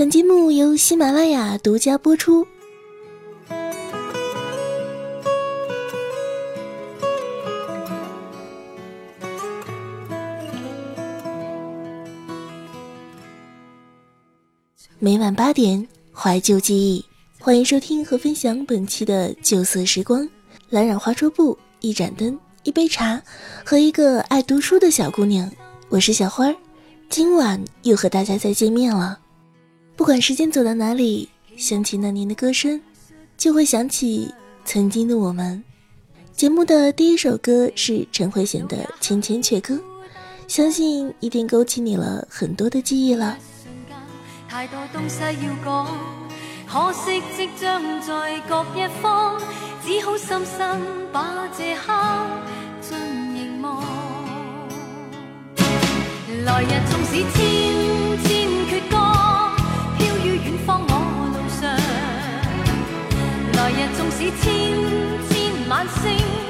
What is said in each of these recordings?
本节目由喜马拉雅独家播出。每晚八点，怀旧记忆，欢迎收听和分享本期的旧色时光。蓝染花桌布，一盏灯，一杯茶，和一个爱读书的小姑娘。我是小花儿，今晚又和大家再见面了。不管时间走到哪里，想起那年的歌声，就会想起曾经的我们。节目的第一首歌是陈慧娴的《千千阙歌》，相信一定勾起你了很多的记忆了。来日纵使千千。是千千晚星。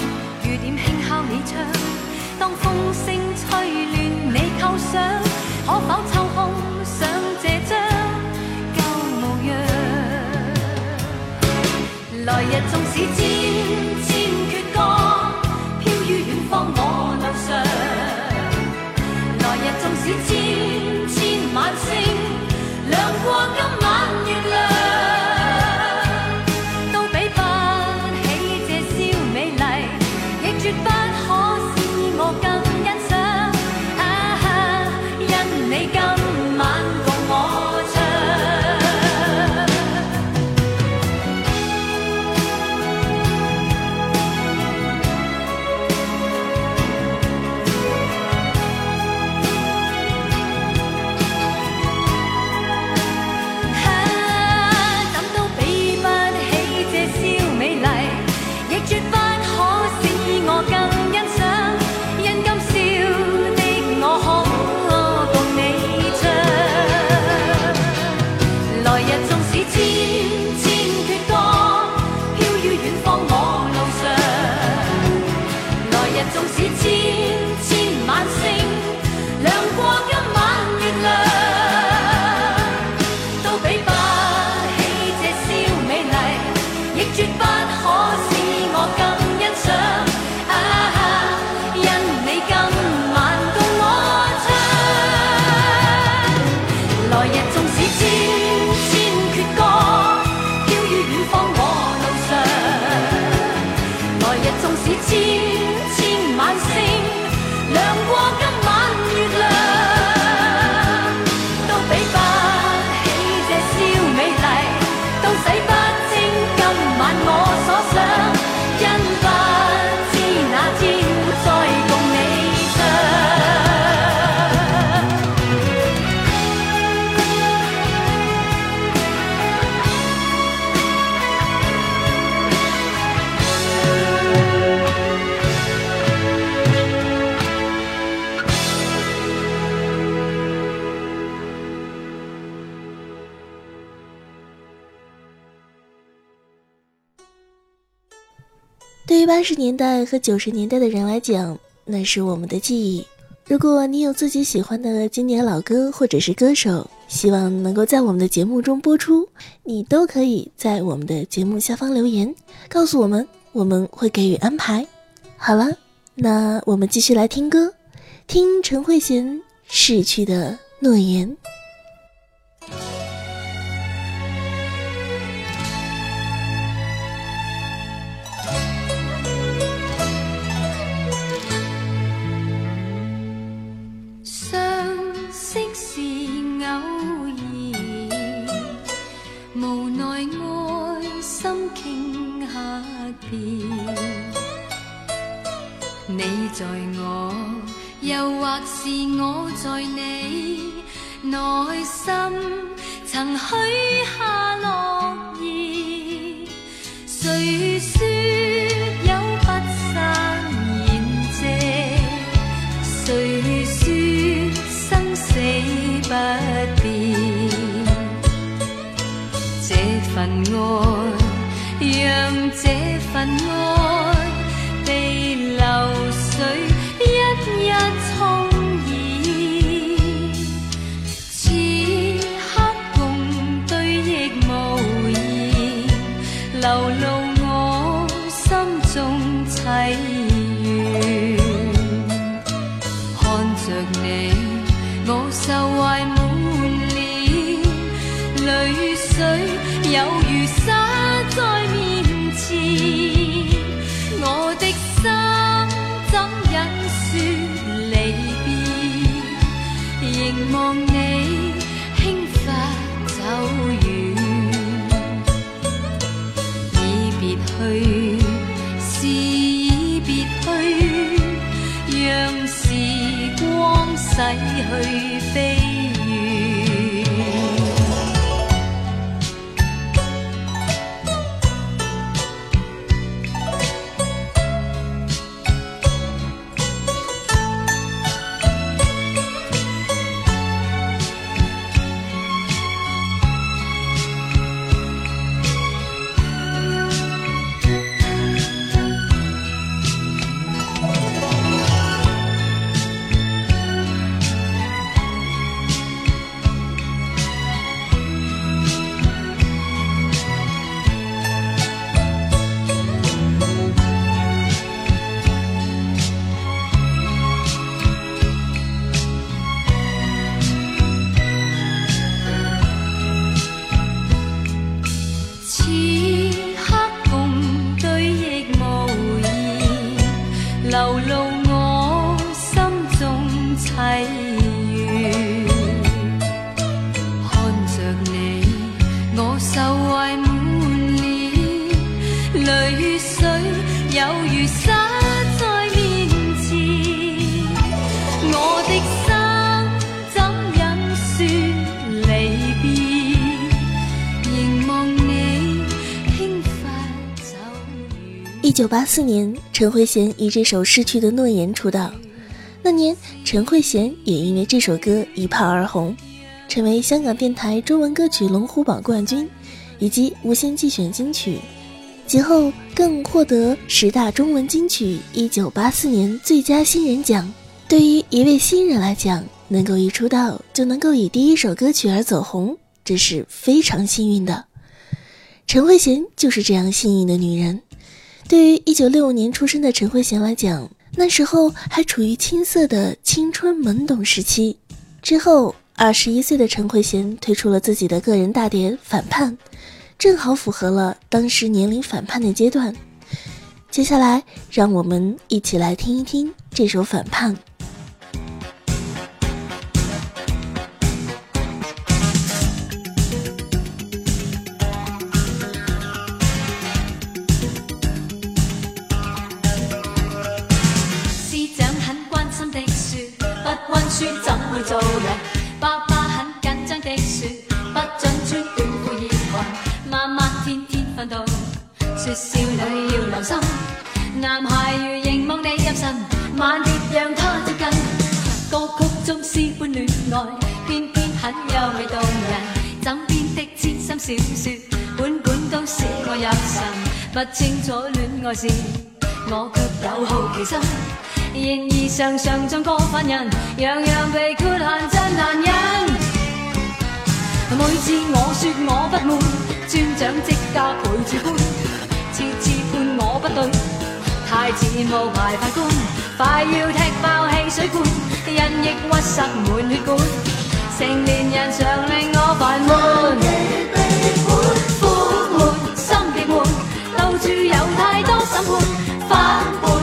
可否抽空想这张旧模样？来日纵使千千阙歌，飘于远方我路上。来日纵使千。对八十年代和九十年代的人来讲，那是我们的记忆。如果你有自己喜欢的经典老歌或者是歌手，希望能够在我们的节目中播出，你都可以在我们的节目下方留言告诉我们，我们会给予安排。好了，那我们继续来听歌，听陈慧娴《逝去的诺言》。在我，又或是我在你内心，曾许下诺言。谁说有不散筵席？谁说生死不变？这份爱，让这份爱。看着你，我愁怀满脸，泪水有如洒在面前，我的心怎忍说离别，凝望你。去。一九八四年，陈慧娴以这首《失去的诺言》出道。那年，陈慧娴也因为这首歌一炮而红，成为香港电台中文歌曲龙虎榜冠军以及无线季选金曲。其后更获得十大中文金曲一九八四年最佳新人奖。对于一位新人来讲，能够一出道就能够以第一首歌曲而走红，这是非常幸运的。陈慧娴就是这样幸运的女人。对于一九六五年出生的陈慧娴来讲，那时候还处于青涩的青春懵懂时期。之后，二十一岁的陈慧娴推出了自己的个人大碟《反叛》，正好符合了当时年龄反叛的阶段。接下来，让我们一起来听一听这首《反叛》。不清楚恋爱事，我却有好奇心。然而常常像个犯人，样样被缺陷真难忍。每次我说我不满，专长即刻陪住搬，次次判我不对，太子傲排法官，快要踢爆汽水罐，人亦屈塞满血管，成年人常令我烦闷。放不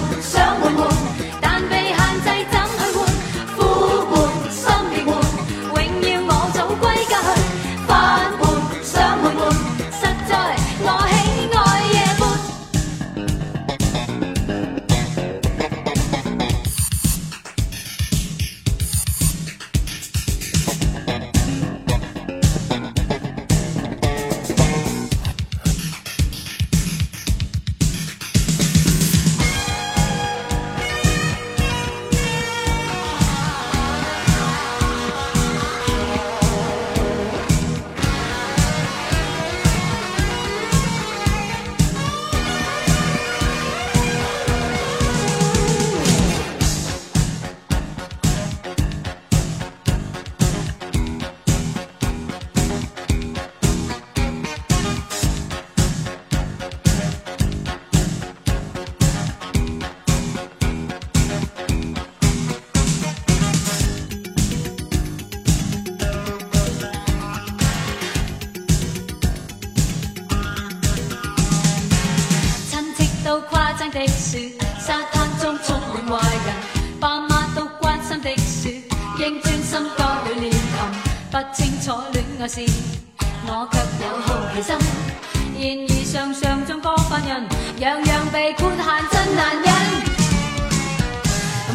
判限真难忍，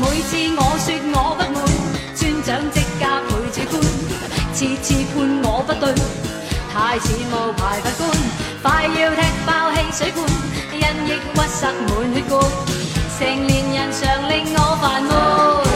每次我说我不满，专长即刻陪主官，次次判我不对，太似冒牌法官，快要踢爆汽水罐，因抑郁塞满血管，成年人常令我烦闷。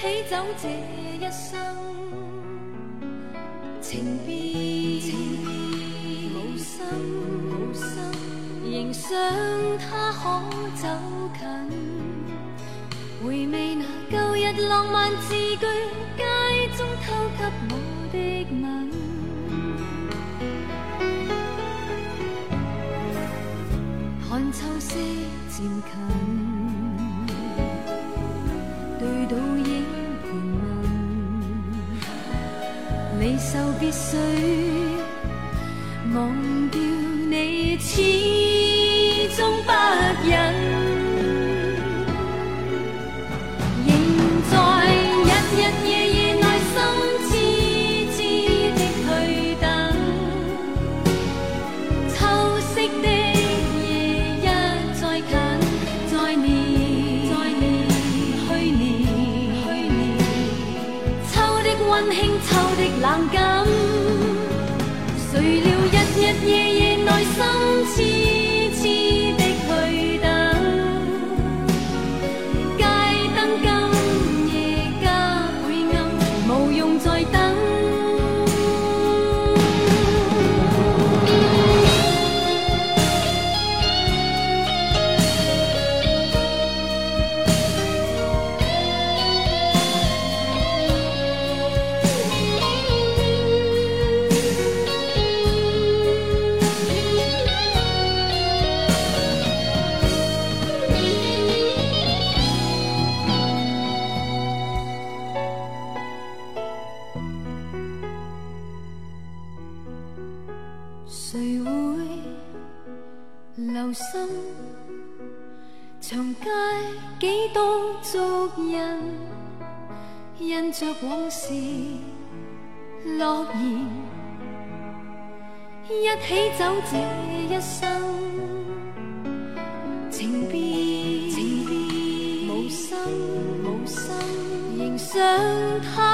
起走这一生，情变无心，仍想他可走近。回味那旧日浪漫字句，街中偷给我的吻，看秋色渐。近。受別水，忘掉你。浪个。谁会留心长街几多足印？印着往事诺言，一起走这一生，情变情无心无心，仍想他。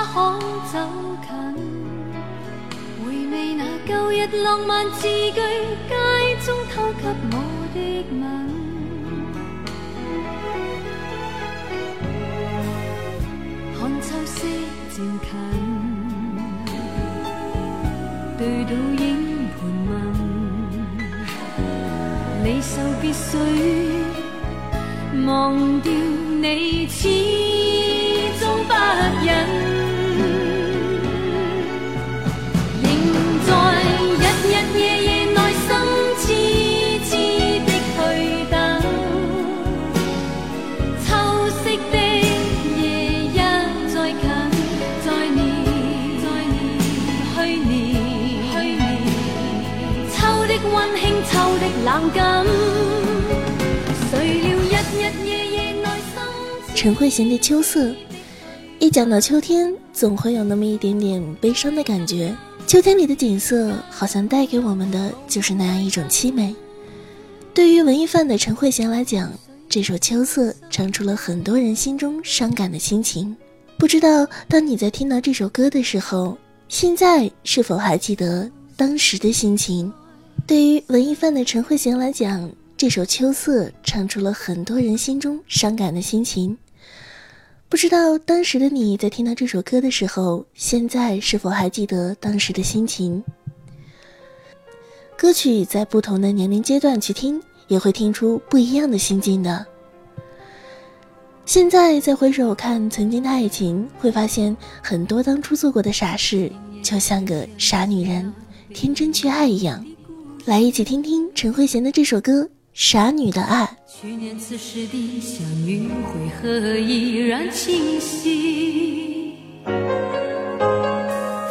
浪漫字句，街中偷给我的吻，看秋色渐近，对倒影盘问，你受别绪，忘掉你陈慧娴的《秋色》，一讲到秋天，总会有那么一点点悲伤的感觉。秋天里的景色，好像带给我们的就是那样一种凄美。对于文艺范的陈慧娴来讲，这首《秋色》唱出了很多人心中伤感的心情。不知道当你在听到这首歌的时候，现在是否还记得当时的心情？对于文艺范的陈慧娴来讲，这首《秋色》唱出了很多人心中伤感的心情。不知道当时的你在听到这首歌的时候，现在是否还记得当时的心情？歌曲在不同的年龄阶段去听，也会听出不一样的心境的。现在再回首看曾经的爱情，会发现很多当初做过的傻事，就像个傻女人天真去爱一样。来一起听听陈慧娴的这首歌。傻女的爱去年此时的相遇为何依然清晰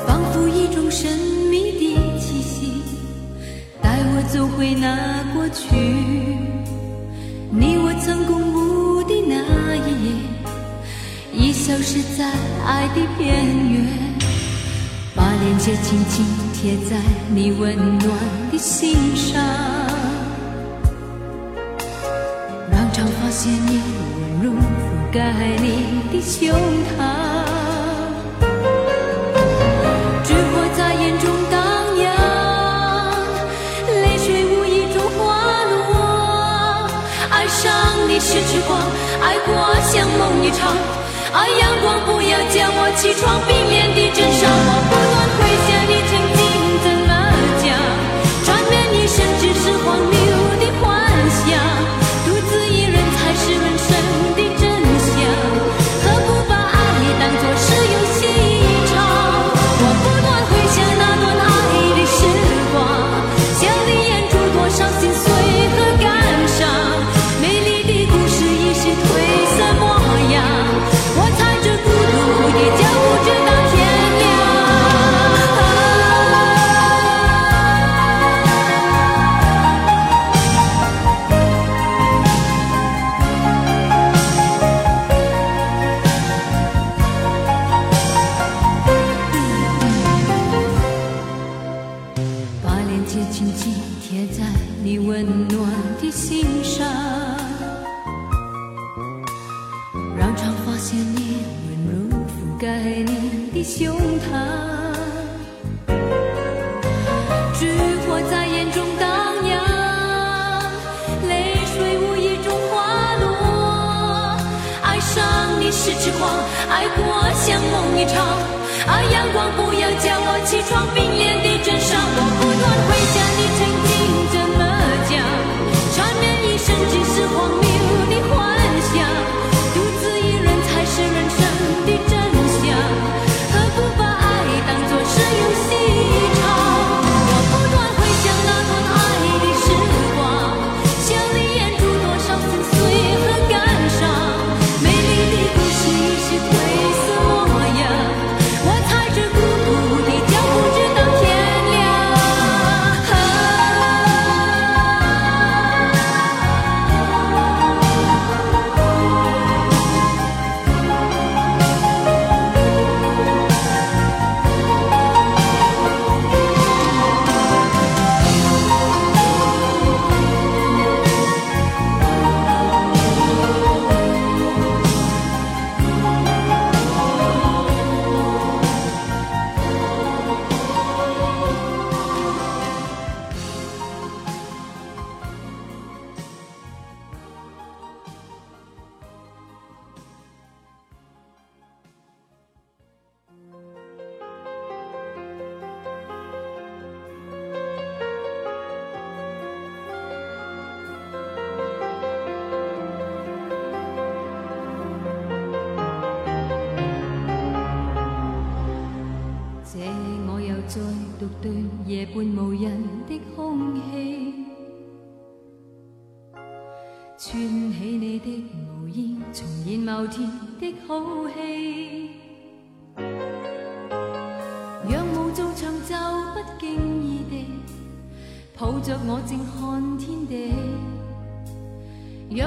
仿佛一种神秘的气息带我走回那过去你我曾共舞的那一夜已消失在爱的边缘把链接紧紧贴在你温暖的心上你的温柔覆盖你的胸膛，烛火在眼中荡漾，泪水无意中滑落。爱上你是痴狂，爱过像梦一场。爱阳光不要叫我起床，冰凉的枕上，我不回。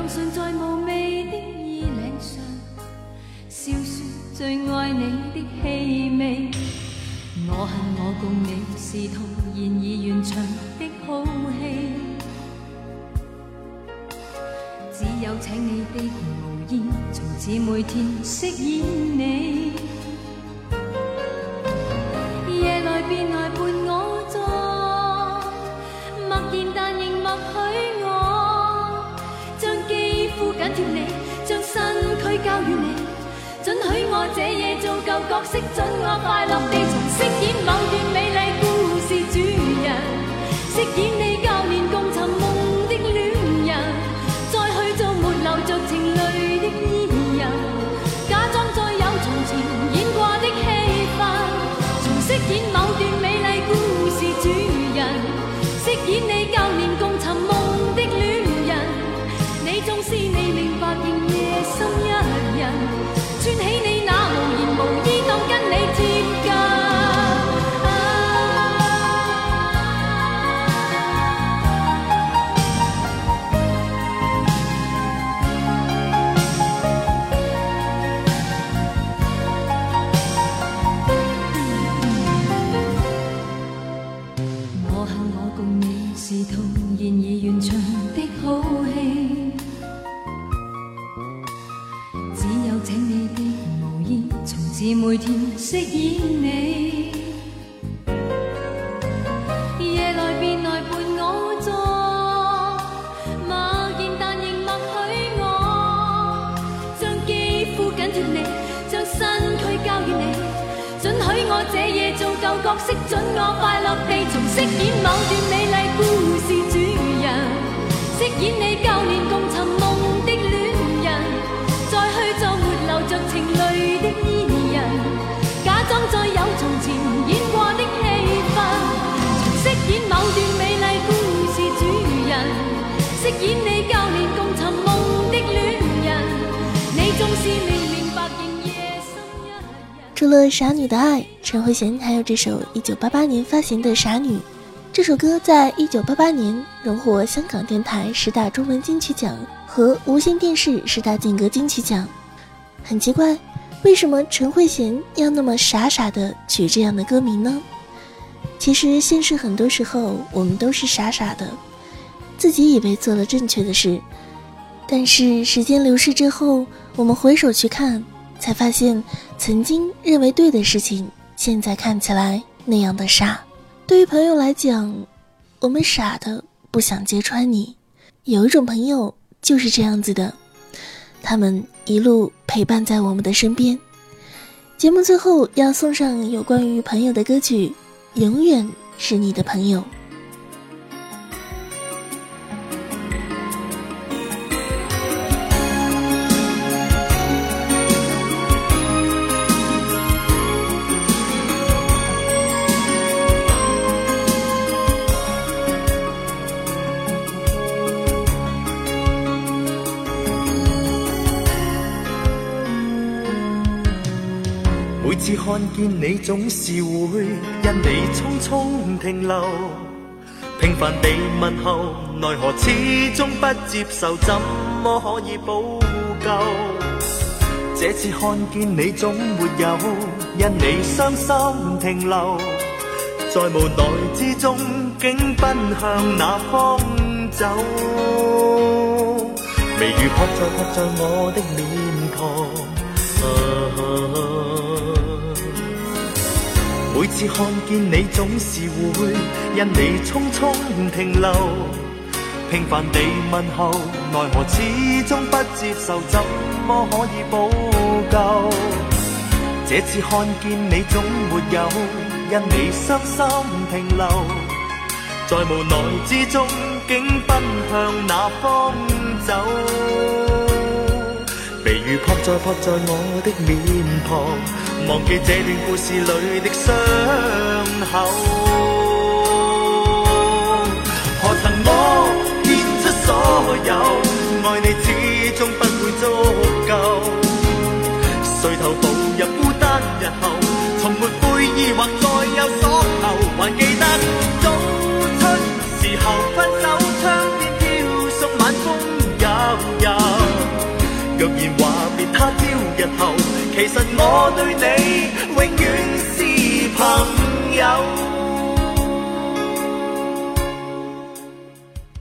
就唇在无味的衣领上，笑说最爱你的气味。我恨我共你是套现已完场的好戏，只有请你的毛衣从此每天饰演你，夜来变。旧角色准我快乐地重饰演某段美丽故事主人，饰演你。旧。释准我快乐地重饰演某段美丽故事。除了《傻女》的爱，陈慧娴还有这首1988年发行的《傻女》。这首歌在1988年荣获香港电台十大中文金曲奖和无线电视十大劲歌金曲奖。很奇怪，为什么陈慧娴要那么傻傻的取这样的歌名呢？其实，现实很多时候我们都是傻傻的，自己以为做了正确的事，但是时间流逝之后，我们回首去看，才发现。曾经认为对的事情，现在看起来那样的傻。对于朋友来讲，我们傻的不想揭穿你。有一种朋友就是这样子的，他们一路陪伴在我们的身边。节目最后要送上有关于朋友的歌曲，《永远是你的朋友》。见你总是会因你匆匆停留，平凡地问候，奈何始终不接受，怎么可以补救？这次看见你总没有因你伤心停留，在无奈之中竟奔向那方走？微雨扑在扑在我的脸庞，啊。次看见你，总是会因你匆匆停留，平凡地问候，奈何始终不接受，怎么可以补救？这次看见你，总没有因你伤心停留，在无奈之中，竟奔向那方走。微雨扑在扑在我的面庞，忘记这段故事里的。傷口。何曾我獻出所有，愛你始終不會足夠。垂頭步入孤單日後，從沒悔意或再有所求，還記得早春時候分手，窗邊飄送晚風悠悠。若然話別他朝日後，其實我對你永遠。朋友。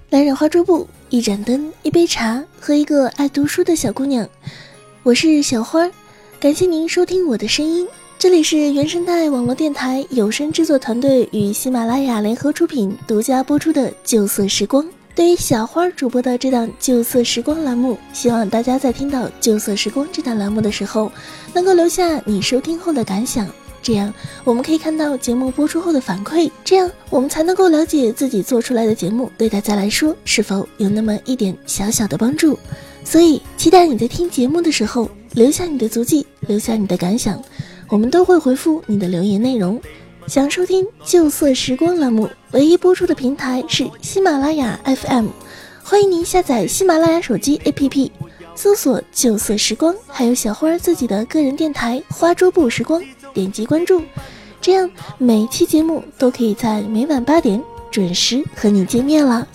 来染花桌布，一盏灯，一杯茶，和一个爱读书的小姑娘。我是小花，感谢您收听我的声音。这里是原生态网络电台有声制作团队与喜马拉雅联合出品、独家播出的《旧色时光》。对于小花主播的这档《旧色时光》栏目，希望大家在听到《旧色时光》这档栏目的时候，能够留下你收听后的感想。这样，我们可以看到节目播出后的反馈，这样我们才能够了解自己做出来的节目对大家来说是否有那么一点小小的帮助。所以，期待你在听节目的时候留下你的足迹，留下你的感想，我们都会回复你的留言内容。想收听《旧色时光》栏目，唯一播出的平台是喜马拉雅 FM，欢迎您下载喜马拉雅手机 APP，搜索“旧色时光”，还有小花自己的个人电台“花桌布时光”。点击关注，这样每期节目都可以在每晚八点准时和你见面了。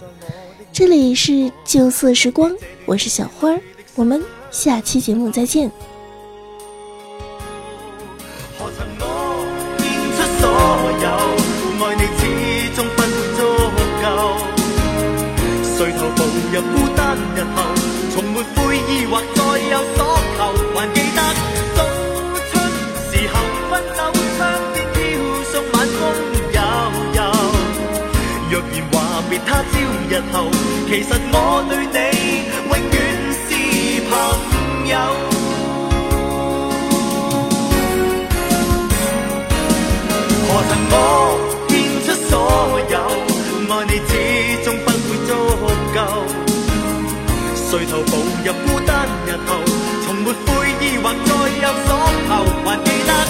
这里是旧色时光，我是小花，我们下期节目再见。分手窗边飘送晚风悠悠。若然话别他朝日后，其实我对你永远是朋友。何曾我献出所有，爱你始终不会足够。垂头步入孤单日后，从没悔意或再有所求，还记得。